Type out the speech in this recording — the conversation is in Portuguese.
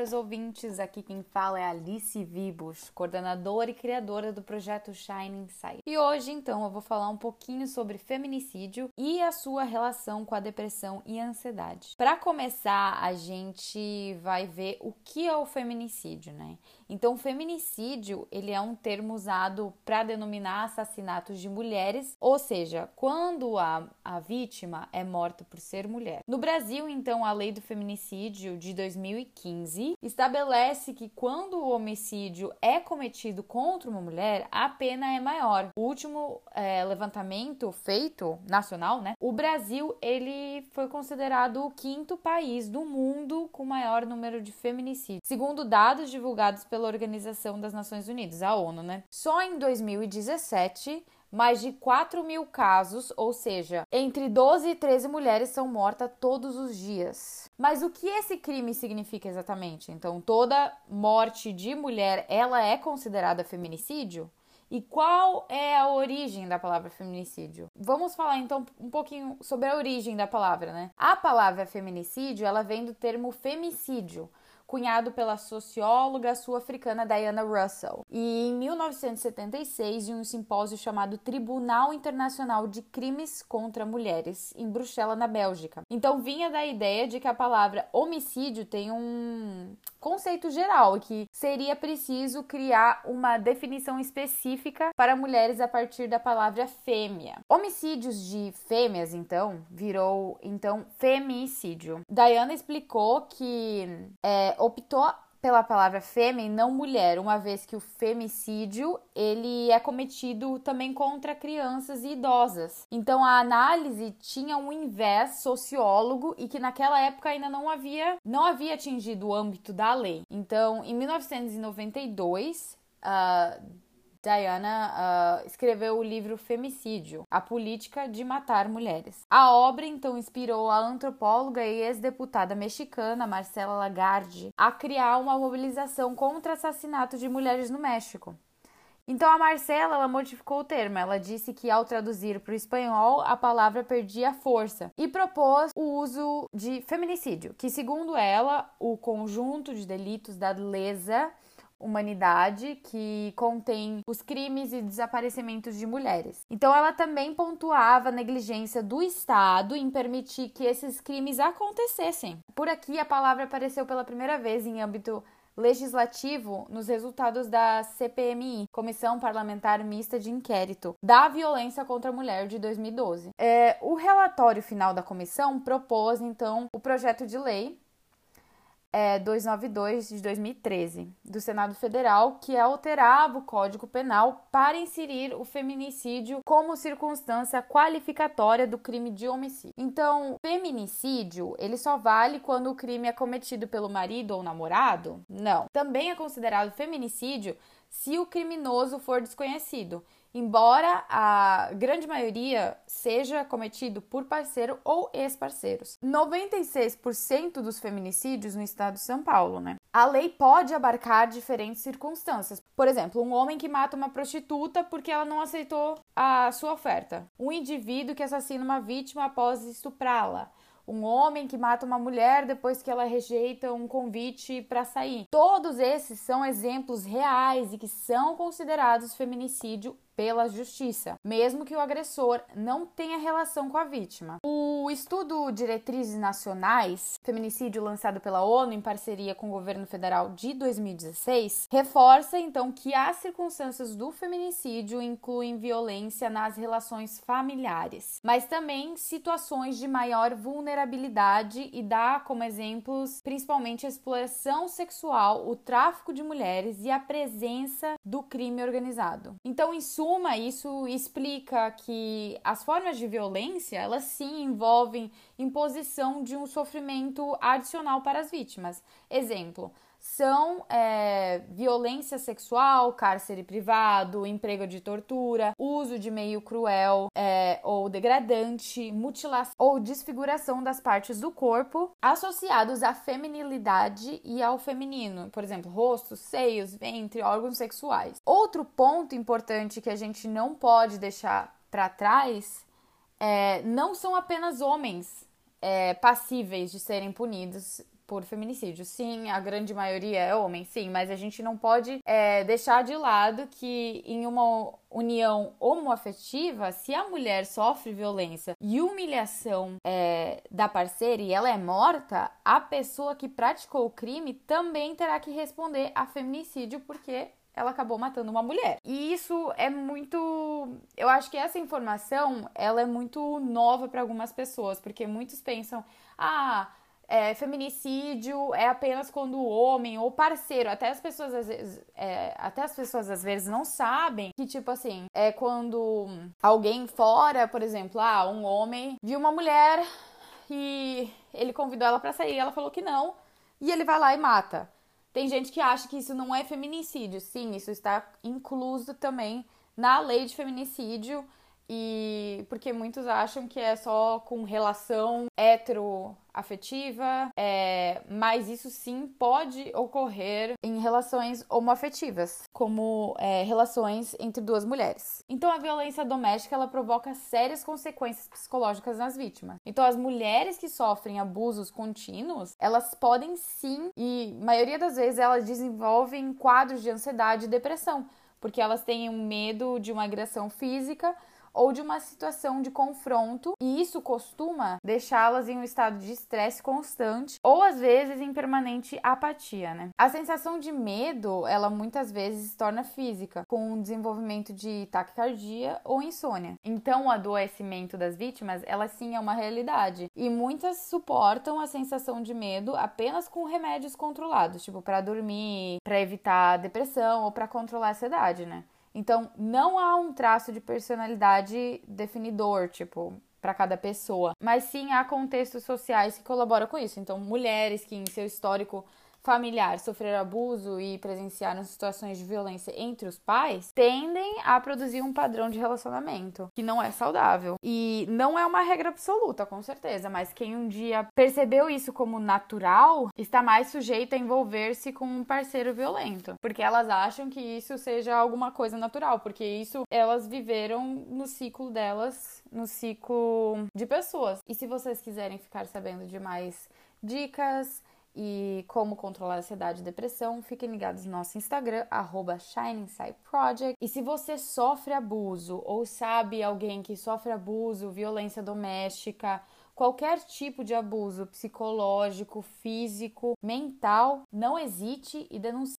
caros ouvintes. Aqui quem fala é Alice Vibos, coordenadora e criadora do projeto Shining Sight. E hoje, então, eu vou falar um pouquinho sobre feminicídio e a sua relação com a depressão e a ansiedade. Para começar, a gente vai ver o que é o feminicídio, né? Então, feminicídio, ele é um termo usado para denominar assassinatos de mulheres, ou seja, quando a, a vítima é morta por ser mulher. No Brasil, então, a lei do feminicídio de 2015 estabelece que quando o homicídio é cometido contra uma mulher, a pena é maior. O último é, levantamento feito nacional, né? O Brasil ele foi considerado o quinto país do mundo com maior número de feminicídios, segundo dados divulgados pela Organização das Nações Unidas, a ONU, né? Só em 2017 mais de 4 mil casos, ou seja, entre 12 e 13 mulheres são mortas todos os dias. Mas o que esse crime significa exatamente? Então, toda morte de mulher, ela é considerada feminicídio? E qual é a origem da palavra feminicídio? Vamos falar então um pouquinho sobre a origem da palavra, né? A palavra feminicídio, ela vem do termo femicídio, cunhado pela socióloga sul-africana Diana Russell. E em 1976, em um simpósio chamado Tribunal Internacional de Crimes contra Mulheres, em Bruxelas, na Bélgica. Então vinha da ideia de que a palavra homicídio tem um conceito geral que seria preciso criar uma definição específica para mulheres a partir da palavra fêmea. Homicídios de fêmeas, então, virou então femicídio. Diana explicou que é, optou pela palavra fêmea e não mulher, uma vez que o femicídio ele é cometido também contra crianças e idosas. Então a análise tinha um invés sociólogo e que naquela época ainda não havia não havia atingido o âmbito da lei. Então, em 1992, uh, Diana uh, escreveu o livro Femicídio, a política de matar mulheres. A obra então inspirou a antropóloga e ex-deputada mexicana Marcela Lagarde a criar uma mobilização contra assassinato de mulheres no México. Então a Marcela ela modificou o termo. Ela disse que ao traduzir para o espanhol a palavra perdia força e propôs o uso de feminicídio, que segundo ela o conjunto de delitos da lesa humanidade que contém os crimes e desaparecimentos de mulheres. Então ela também pontuava a negligência do Estado em permitir que esses crimes acontecessem. Por aqui a palavra apareceu pela primeira vez em âmbito legislativo nos resultados da CPMI, Comissão Parlamentar Mista de Inquérito, da Violência contra a Mulher de 2012. É, o relatório final da comissão propôs, então, o projeto de lei é, 292 de 2013 do Senado Federal, que alterava o Código Penal para inserir o feminicídio como circunstância qualificatória do crime de homicídio. Então, feminicídio, ele só vale quando o crime é cometido pelo marido ou namorado? Não. Também é considerado feminicídio se o criminoso for desconhecido embora a grande maioria seja cometido por parceiro ou ex-parceiros. 96% dos feminicídios no estado de São Paulo, né? A lei pode abarcar diferentes circunstâncias. Por exemplo, um homem que mata uma prostituta porque ela não aceitou a sua oferta. Um indivíduo que assassina uma vítima após estuprá-la um homem que mata uma mulher depois que ela rejeita um convite para sair. Todos esses são exemplos reais e que são considerados feminicídio pela justiça, mesmo que o agressor não tenha relação com a vítima. O estudo Diretrizes Nacionais, Feminicídio lançado pela ONU em parceria com o governo federal de 2016, reforça então que as circunstâncias do feminicídio incluem violência nas relações familiares, mas também situações de maior vulnerabilidade e dá como exemplos principalmente a exploração sexual, o tráfico de mulheres e a presença do crime organizado. Então, em suma, suma, isso explica que as formas de violência, elas sim envolvem imposição de um sofrimento adicional para as vítimas. Exemplo, são é, violência sexual, cárcere privado, emprego de tortura, uso de meio cruel é, ou degradante, mutilação ou desfiguração das partes do corpo associados à feminilidade e ao feminino, por exemplo, rosto, seios, ventre, órgãos sexuais. Outro ponto importante que a gente não pode deixar para trás é não são apenas homens é, passíveis de serem punidos por feminicídio. Sim, a grande maioria é homem, sim, mas a gente não pode é, deixar de lado que em uma união homoafetiva, se a mulher sofre violência e humilhação é, da parceira e ela é morta, a pessoa que praticou o crime também terá que responder a feminicídio porque ela acabou matando uma mulher. E isso é muito, eu acho que essa informação, ela é muito nova para algumas pessoas, porque muitos pensam: "Ah, é, feminicídio é apenas quando o homem ou parceiro, até as pessoas às vezes, é, até as pessoas às vezes não sabem que tipo assim é quando alguém fora, por exemplo, ah, um homem viu uma mulher e ele convidou ela para sair, ela falou que não e ele vai lá e mata. Tem gente que acha que isso não é feminicídio. Sim, isso está incluso também na lei de feminicídio e porque muitos acham que é só com relação heteroafetiva, é, mas isso sim pode ocorrer em relações homoafetivas, como é, relações entre duas mulheres. Então a violência doméstica ela provoca sérias consequências psicológicas nas vítimas. Então as mulheres que sofrem abusos contínuos, elas podem sim, e maioria das vezes elas desenvolvem quadros de ansiedade e depressão, porque elas têm um medo de uma agressão física ou de uma situação de confronto, e isso costuma deixá-las em um estado de estresse constante ou às vezes em permanente apatia, né? A sensação de medo, ela muitas vezes se torna física, com o desenvolvimento de taquicardia ou insônia. Então, o adoecimento das vítimas, ela sim é uma realidade, e muitas suportam a sensação de medo apenas com remédios controlados, tipo para dormir, para evitar depressão ou para controlar a ansiedade, né? Então, não há um traço de personalidade definidor, tipo, para cada pessoa, mas sim há contextos sociais que colaboram com isso. Então, mulheres que em seu histórico familiar sofrer abuso e presenciaram situações de violência entre os pais, tendem a produzir um padrão de relacionamento que não é saudável. E não é uma regra absoluta, com certeza, mas quem um dia percebeu isso como natural está mais sujeito a envolver-se com um parceiro violento, porque elas acham que isso seja alguma coisa natural, porque isso elas viveram no ciclo delas, no ciclo de pessoas. E se vocês quiserem ficar sabendo de mais dicas, e como controlar a ansiedade e depressão, fiquem ligados no nosso Instagram, arroba ShiningSideProject. E se você sofre abuso ou sabe alguém que sofre abuso, violência doméstica, qualquer tipo de abuso psicológico, físico, mental, não hesite e denuncie.